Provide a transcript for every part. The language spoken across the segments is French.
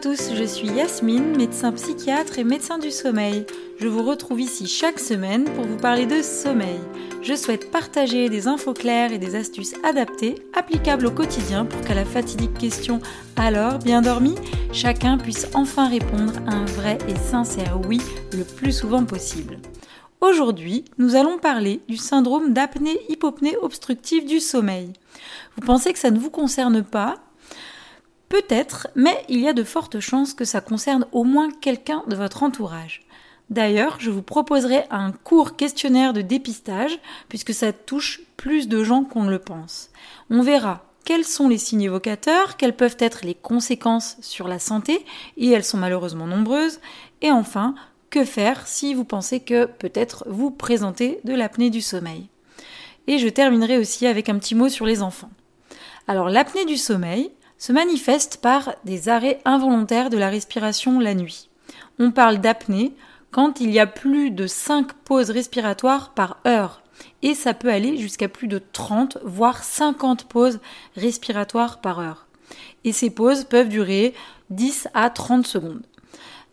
tous, je suis Yasmine, médecin psychiatre et médecin du sommeil. Je vous retrouve ici chaque semaine pour vous parler de sommeil. Je souhaite partager des infos claires et des astuces adaptées, applicables au quotidien pour qu'à la fatidique question alors bien dormi, chacun puisse enfin répondre à un vrai et sincère oui le plus souvent possible. Aujourd'hui, nous allons parler du syndrome d'apnée-hypopnée obstructive du sommeil. Vous pensez que ça ne vous concerne pas? Peut-être, mais il y a de fortes chances que ça concerne au moins quelqu'un de votre entourage. D'ailleurs, je vous proposerai un court questionnaire de dépistage, puisque ça touche plus de gens qu'on ne le pense. On verra quels sont les signes évocateurs, quelles peuvent être les conséquences sur la santé, et elles sont malheureusement nombreuses, et enfin, que faire si vous pensez que peut-être vous présentez de l'apnée du sommeil. Et je terminerai aussi avec un petit mot sur les enfants. Alors l'apnée du sommeil, se manifeste par des arrêts involontaires de la respiration la nuit. On parle d'apnée quand il y a plus de 5 pauses respiratoires par heure. Et ça peut aller jusqu'à plus de 30, voire 50 pauses respiratoires par heure. Et ces pauses peuvent durer 10 à 30 secondes.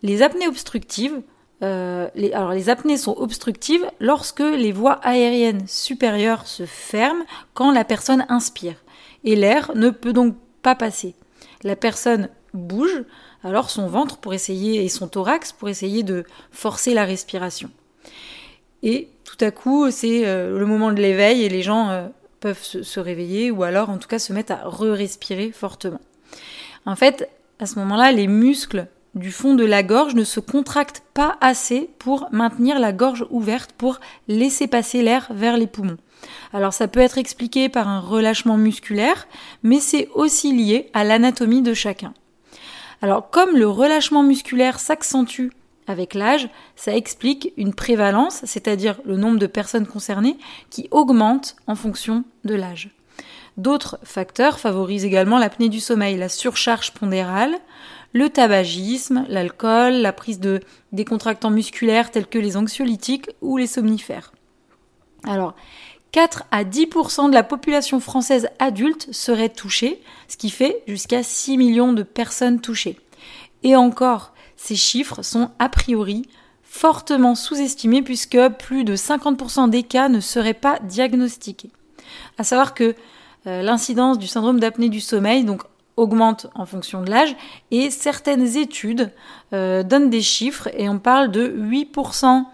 Les apnées obstructives, euh, alors les apnées sont obstructives lorsque les voies aériennes supérieures se ferment quand la personne inspire. Et l'air ne peut donc pas passer. La personne bouge, alors son ventre pour essayer et son thorax pour essayer de forcer la respiration. Et tout à coup, c'est euh, le moment de l'éveil et les gens euh, peuvent se, réveiller ou alors en tout cas se mettre à re-respirer fortement. En fait, à ce moment-là, les muscles du fond de la gorge ne se contractent pas assez pour maintenir la gorge ouverte pour laisser passer l'air vers les poumons. Alors ça peut être expliqué par un relâchement musculaire, mais c'est aussi lié à l'anatomie de chacun. Alors comme le relâchement musculaire s'accentue avec l'âge, ça explique une prévalence, c'est-à-dire le nombre de personnes concernées, qui augmente en fonction de l'âge. D'autres facteurs favorisent également l'apnée du sommeil, la surcharge pondérale, le tabagisme, l'alcool, la prise de décontractants musculaires tels que les anxiolytiques ou les somnifères. Alors, 4 à 10% de la population française adulte serait touchée, ce qui fait jusqu'à 6 millions de personnes touchées. Et encore, ces chiffres sont a priori fortement sous-estimés puisque plus de 50% des cas ne seraient pas diagnostiqués. À savoir que euh, l'incidence du syndrome d'apnée du sommeil donc augmente en fonction de l'âge et certaines études euh, donnent des chiffres et on parle de 8%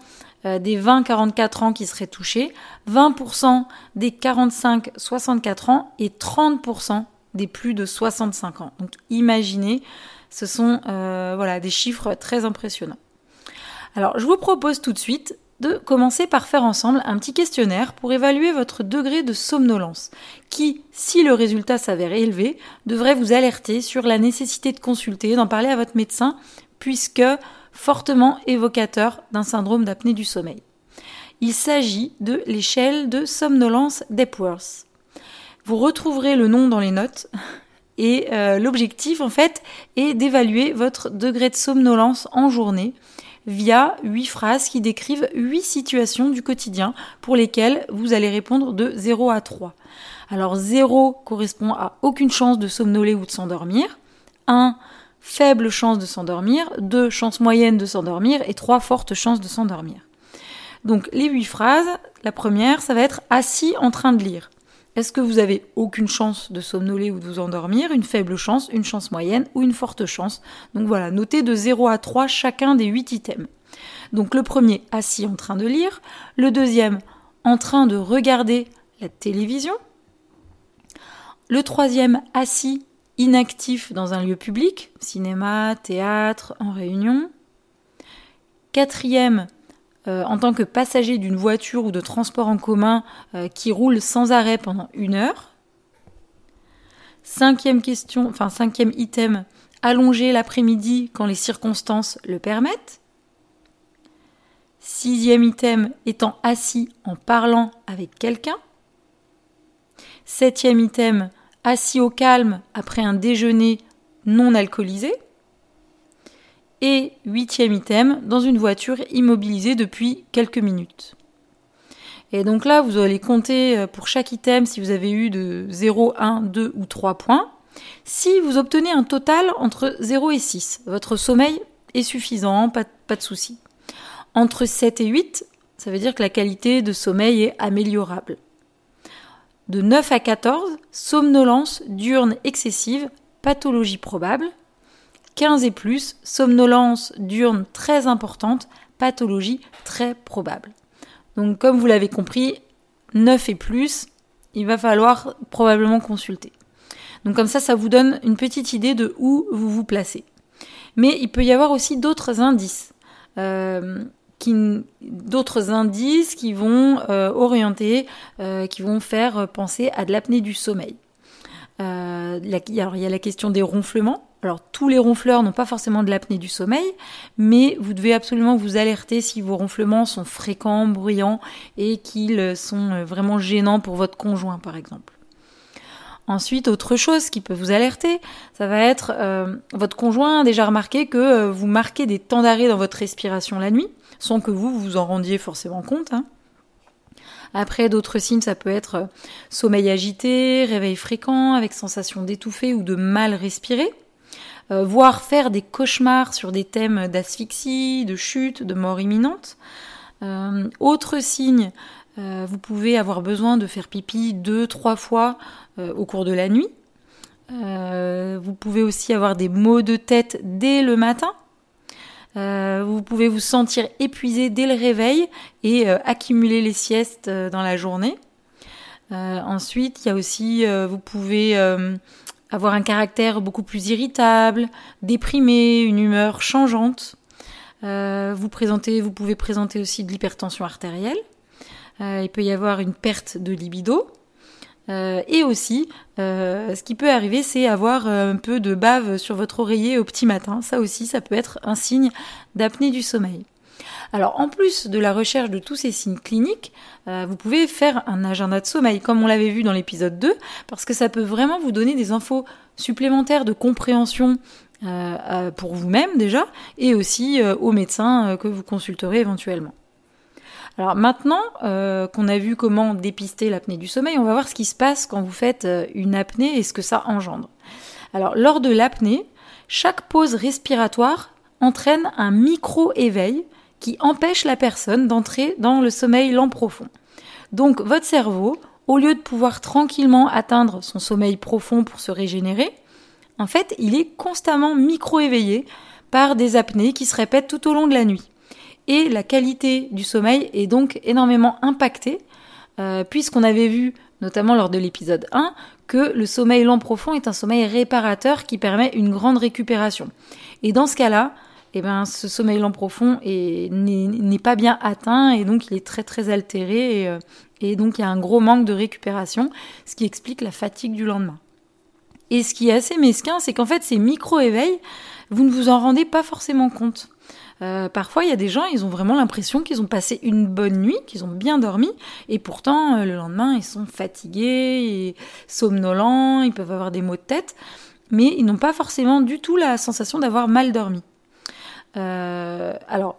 euh, des 20-44 ans qui seraient touchés, 20% des 45-64 ans et 30% des plus de 65 ans. Donc imaginez, ce sont euh, voilà, des chiffres très impressionnants. Alors je vous propose tout de suite de commencer par faire ensemble un petit questionnaire pour évaluer votre degré de somnolence, qui, si le résultat s'avère élevé, devrait vous alerter sur la nécessité de consulter, d'en parler à votre médecin, puisque fortement évocateur d'un syndrome d'apnée du sommeil. Il s'agit de l'échelle de somnolence d'Epworth. Vous retrouverez le nom dans les notes et euh, l'objectif en fait est d'évaluer votre degré de somnolence en journée via huit phrases qui décrivent huit situations du quotidien pour lesquelles vous allez répondre de 0 à 3. Alors 0 correspond à aucune chance de somnoler ou de s'endormir. 1 faible chance de s'endormir, 2 chance moyenne de s'endormir et 3 fortes chances de s'endormir. Donc les huit phrases, la première, ça va être assis en train de lire. Est-ce que vous avez aucune chance de somnoler ou de vous endormir, une faible chance, une chance moyenne ou une forte chance Donc voilà, notez de 0 à 3 chacun des 8 items. Donc le premier, assis en train de lire. Le deuxième, en train de regarder la télévision. Le troisième, assis inactif dans un lieu public, cinéma, théâtre, en réunion. Quatrième, euh, en tant que passager d'une voiture ou de transport en commun euh, qui roule sans arrêt pendant une heure. Cinquième question, cinquième item, allonger l'après-midi quand les circonstances le permettent. Sixième item, étant assis en parlant avec quelqu'un. Septième item, assis au calme après un déjeuner non alcoolisé. Et huitième item, dans une voiture immobilisée depuis quelques minutes. Et donc là, vous allez compter euh, pour chaque item si vous avez eu de 0, 1, 2 ou 3 points. Si vous obtenez un total entre 0 et 6, votre sommeil est suffisant, pas, pas de souci. Entre 7 et 8, ça veut dire que la qualité de sommeil est améliorable. De 9 à 14, somnolence diurne excessive, pathologie probable. 15 et plus, somnolence diurne très importante, pathologie très probable. Donc comme vous l'avez compris, 9 et plus, il va falloir probablement consulter. Donc comme ça, ça vous donne une petite idée de où vous vous placez. Mais il peut y avoir aussi d'autres indices. Euh, d'autres indices qui vont euh, orienter, euh, qui vont faire penser à de l'apnée du sommeil. Alors, il y a la question des ronflements. Alors tous les ronfleurs n'ont pas forcément de l'apnée du sommeil, mais vous devez absolument vous alerter si vos ronflements sont fréquents, bruyants et qu'ils sont vraiment gênants pour votre conjoint par exemple. Ensuite, autre chose qui peut vous alerter, ça va être votre conjoint a déjà remarqué que vous marquez des temps d'arrêt dans votre respiration la nuit sans que vous vous en rendiez forcément compte. Hein. Après, d'autres signes, ça peut être euh, sommeil agité, réveil fréquent, avec sensation d'étouffer ou de mal respirer, euh, voire faire des cauchemars sur des thèmes d'asphyxie, de chute, de mort imminente. Euh, autre signe, vous pouvez avoir besoin de faire pipi deux, trois fois au cours de la nuit. vous pouvez aussi avoir des maux de tête dès le matin. Euh, vous pouvez vous sentir épuisé dès le réveil et euh, accumuler les siestes euh, dans la journée. ensuite, il y a aussi, vous pouvez avoir un caractère beaucoup plus irritable, déprimé, une humeur changeante. vous, présentez, vous pouvez présenter aussi de l'hypertension artérielle. il peut y avoir une perte de libido. Euh, et aussi, euh, ce qui peut arriver, c'est avoir euh, un peu de bave sur votre oreiller au petit matin. Ça aussi, ça peut être un signe d'apnée du sommeil. Alors, en plus de la recherche de tous ces signes cliniques, vous pouvez faire un agenda de sommeil, comme on l'avait vu dans l'épisode 2, parce que ça peut vraiment vous donner des infos supplémentaires de compréhension pour vous-même déjà, et aussi aux médecins que vous consulterez éventuellement. Alors maintenant euh, qu'on a vu comment dépister l'apnée du sommeil, on va voir ce qui se passe quand vous faites euh, une apnée et ce que ça engendre. Alors lors de l'apnée, chaque pause respiratoire entraîne un micro-éveil qui empêche la personne d'entrer dans le sommeil lent profond. Donc votre cerveau, au lieu de pouvoir tranquillement atteindre son sommeil profond pour se régénérer, en fait, il est constamment micro-éveillé par des apnées qui se répètent tout au long de la nuit et la qualité du sommeil est donc énormément impactée, euh, puisqu'on avait vu, notamment lors de l'épisode 1, que le sommeil lent profond est un sommeil réparateur qui permet une grande récupération. Et dans ce cas-là, eh ben, ce sommeil lent profond n'est pas bien atteint et donc il est très très altéré et, euh, et donc il y a un gros manque de récupération, ce qui explique la fatigue du lendemain. Et ce qui est assez mesquin, c'est qu'en fait ces micro-éveils, vous ne vous en rendez pas forcément compte. Euh, parfois, il y a des gens, ils ont vraiment l'impression qu'ils ont passé une bonne nuit, qu'ils ont bien dormi, et pourtant, euh, le lendemain, ils sont fatigués, somnolents, ils peuvent avoir des maux de tête, mais ils n'ont pas forcément du tout la sensation d'avoir mal dormi. Euh, alors,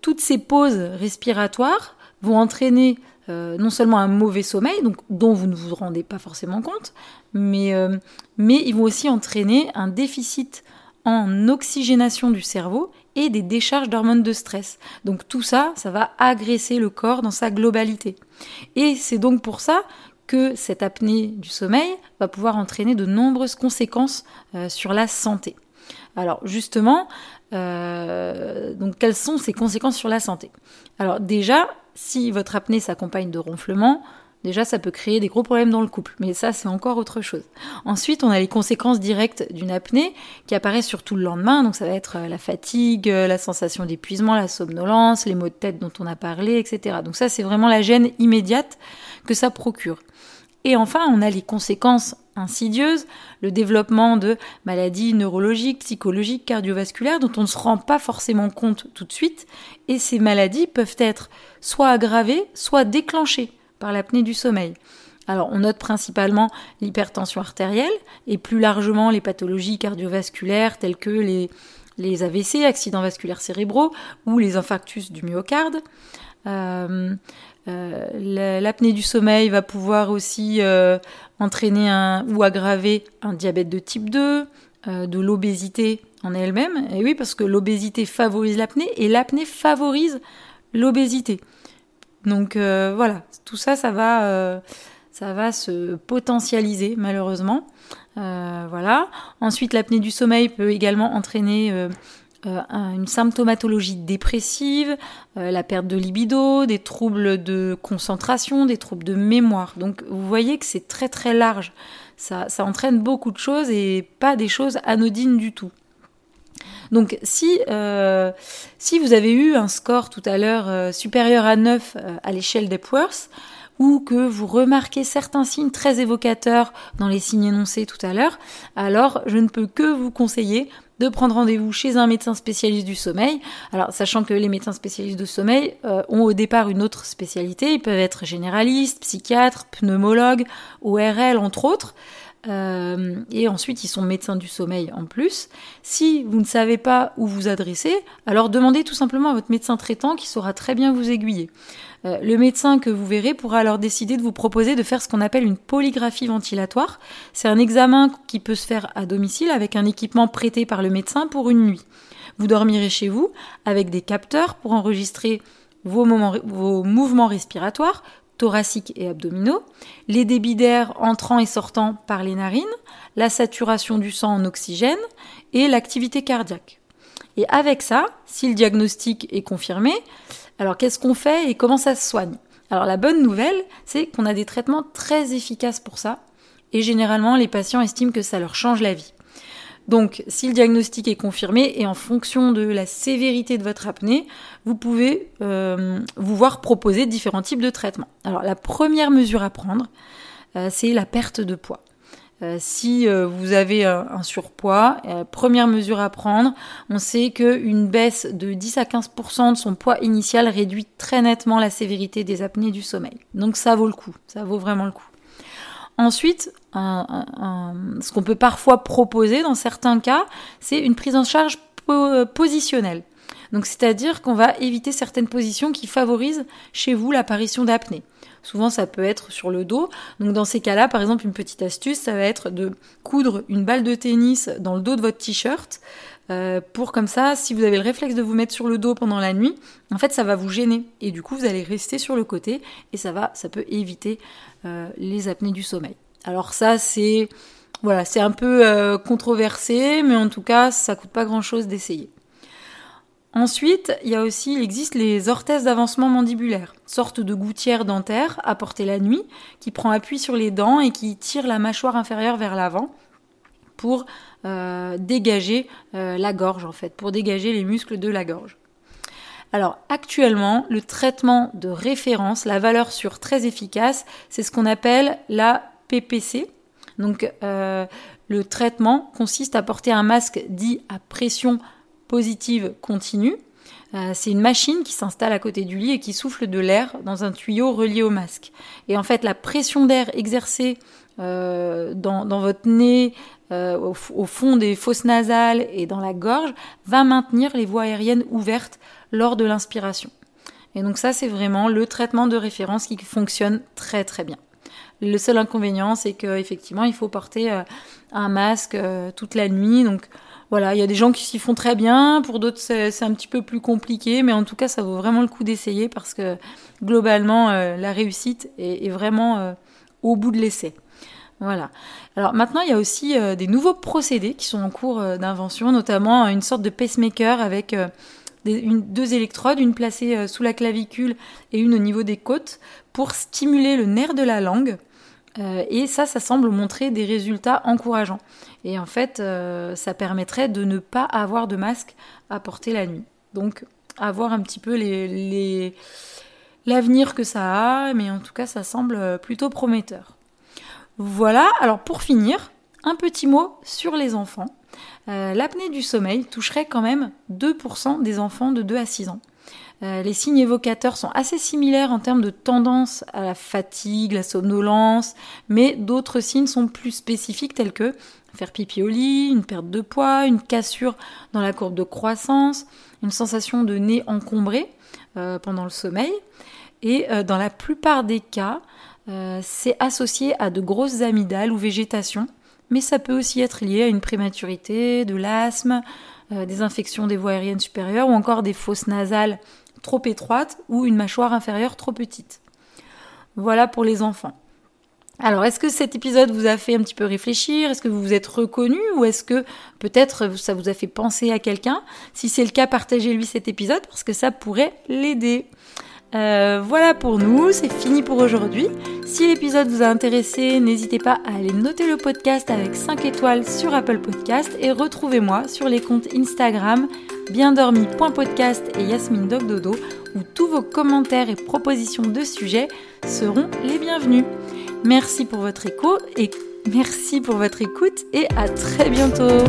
toutes ces pauses respiratoires vont entraîner non seulement un mauvais sommeil, dont vous ne vous rendez pas forcément compte, mais, ils vont aussi entraîner un déficit en oxygénation du cerveau et des décharges d'hormones de stress. Donc tout ça, ça va agresser le corps dans sa globalité. Et c'est donc pour ça que cette apnée du sommeil va pouvoir entraîner de nombreuses conséquences euh, sur la santé. Alors justement, euh, donc quelles sont ces conséquences sur la santé? Alors déjà, si votre apnée s'accompagne de ronflements, Déjà, ça peut créer des gros problèmes dans le couple, mais ça, c'est encore autre chose. Ensuite, on a les conséquences directes d'une apnée qui apparaissent surtout le lendemain, donc ça va être euh, la fatigue, euh, la sensation d'épuisement, la somnolence, les maux de tête dont on a parlé, etc. Donc ça, c'est vraiment la gêne immédiate que ça procure. Et enfin, on a les conséquences insidieuses, le développement de maladies neurologiques, psychologiques, cardiovasculaires dont on ne se rend pas forcément compte tout de suite. Et ces maladies peuvent être soit aggravées, soit déclenchées par l'apnée du sommeil. Alors on note principalement l'hypertension artérielle et plus largement les pathologies cardiovasculaires telles que les, les AVC, accidents vasculaires cérébraux, ou les infarctus du myocarde. Euh, euh, l'apnée du sommeil va pouvoir aussi euh, entraîner ou aggraver un diabète de type 2, de l'obésité en elle-même. Et oui, parce que l'obésité favorise l'apnée et l'apnée favorise l'obésité. Donc voilà, tout ça, ça va, ça va se potentialiser malheureusement. voilà. Ensuite, l'apnée du sommeil peut également entraîner euh, une symptomatologie dépressive, euh, la perte de libido, des troubles de concentration, des troubles de mémoire. Donc vous voyez que c'est très très large. Ça, ça, entraîne beaucoup de choses et pas des choses anodines du tout. Donc si, euh, si vous avez eu un score tout à l'heure supérieur à 9 à l'échelle d'Epworth, ou que vous remarquez certains signes très évocateurs dans les signes énoncés tout à l'heure, alors je ne peux que vous conseiller de prendre rendez-vous chez un médecin spécialiste du sommeil. Alors, sachant que les médecins spécialistes du sommeil euh, ont au départ une autre spécialité, ils peuvent être généralistes, psychiatres, pneumologues, ORL, entre autres. Euh, et ensuite, ils sont médecins du sommeil en plus. Si vous ne savez pas où vous adresser, alors demandez tout simplement à votre médecin traitant qui saura très bien vous aiguiller. Euh, le médecin que vous verrez pourra alors décider de vous proposer de faire ce qu'on appelle une polygraphie ventilatoire. C'est un examen qui peut se faire à domicile avec un équipement prêté par le médecin pour une nuit. Vous dormirez chez vous avec des capteurs pour enregistrer vos, vos mouvements respiratoires, thoraciques et abdominaux, les débits d'air entrant et sortant par les narines, la saturation du sang en oxygène et l'activité cardiaque. Et avec ça, si le diagnostic est confirmé, alors qu'est-ce qu'on fait et comment ça se soigne? Alors la bonne nouvelle, c'est qu'on a des traitements très efficaces pour ça, et généralement les patients estiment que ça leur change la vie. Donc, si le diagnostic est confirmé et en fonction de la sévérité de votre apnée, vous pouvez euh, vous voir proposer différents types de traitements. Alors, la première mesure à prendre, euh, c'est la perte de poids. Euh, si euh, vous avez un, surpoids, euh, première mesure à prendre, on sait qu'une baisse de 10 à 15% de son poids initial réduit très nettement la sévérité des apnées du sommeil. Donc ça vaut le coup, ça vaut vraiment le coup. Ensuite, ce qu'on peut parfois proposer dans certains cas, c'est une prise en charge positionnelle. Donc c'est-à-dire qu'on va éviter certaines positions qui favorisent chez vous l'apparition d'apnée. Souvent, ça peut être sur le dos. Donc, dans ces cas-là, par exemple, une petite astuce, ça va être de coudre une balle de tennis dans le dos de votre t-shirt. Euh, pour comme ça, si vous avez le réflexe de vous mettre sur le dos pendant la nuit, en fait, ça va vous gêner et du coup, vous allez rester sur le côté et ça va, ça peut éviter euh, les apnées du sommeil. Alors ça, c'est voilà, c'est un peu euh, controversé, mais en tout cas, ça coûte pas grand-chose d'essayer. Ensuite, il y a aussi, il existe les orthèses d'avancement mandibulaire, sorte de gouttière dentaire à porter la nuit, qui prend appui sur les dents et qui tire la mâchoire inférieure vers l'avant pour euh, dégager euh, la gorge en fait, pour dégager les muscles de la gorge. Alors actuellement, le traitement de référence, la valeur sûre très efficace, c'est ce qu'on appelle la PPC. Donc euh, le traitement consiste à porter un masque dit à pression positive continue. Euh, c'est une machine qui s'installe à côté du lit et qui souffle de l'air dans un tuyau relié au masque. Et en fait, la pression d'air exercée euh, dans, votre nez, euh, au, fond des fosses nasales et dans la gorge, va maintenir les voies aériennes ouvertes lors de l'inspiration. Et donc ça, c'est vraiment le traitement de référence qui fonctionne très très bien. Le seul inconvénient, c'est qu'effectivement, il faut porter un masque toute la nuit. Donc voilà, il y a des gens qui s'y font très bien, pour d'autres c'est un petit peu plus compliqué, mais en tout cas ça vaut vraiment le coup d'essayer parce que globalement euh, la réussite est, vraiment euh, au bout de l'essai. Voilà. Alors maintenant il y a aussi euh, des nouveaux procédés qui sont en cours d'invention, notamment une sorte de pacemaker avec deux électrodes, une placée sous la clavicule et une au niveau des côtes, pour stimuler le nerf de la langue. et ça, ça semble montrer des résultats encourageants. Et en fait, euh, ça permettrait de ne pas avoir de masque à porter la nuit. Donc, avoir un petit peu l'avenir que ça a, mais en tout cas, ça semble plutôt prometteur. Voilà, alors pour finir, un petit mot sur les enfants. Euh, l'apnée du sommeil toucherait quand même 2% des enfants de 2 à 6 ans. Euh, les signes évocateurs sont assez similaires en termes de tendance à la fatigue, la somnolence, mais d'autres signes sont plus spécifiques tels que faire pipi au lit, une perte de poids, une cassure dans la courbe de croissance, une sensation de nez encombré euh, pendant le sommeil. Et euh, dans la plupart des cas, c'est associé à de grosses amygdales ou végétation, mais ça peut aussi être lié à une prématurité, de l'asthme, des infections des voies aériennes supérieures ou encore des fosses nasales trop étroite ou une mâchoire inférieure trop petite. Voilà pour les enfants. Alors, est-ce que cet épisode vous a fait un petit peu réfléchir? Est-ce que vous vous êtes reconnu Ou est-ce que peut-être ça vous a fait penser à quelqu'un? Si c'est le cas, partagez-lui cet épisode parce que ça pourrait l'aider. Euh, voilà pour nous, c'est fini pour aujourd'hui. Si l'épisode vous a intéressé, n'hésitez pas à aller noter le podcast avec 5 étoiles sur Apple Podcast et retrouvez-moi sur les comptes Instagram biendormi.podcast et Yasmine Dog Dodo où tous vos commentaires et propositions de sujets seront les bienvenus. Merci pour votre écho et merci pour votre écoute et à très bientôt.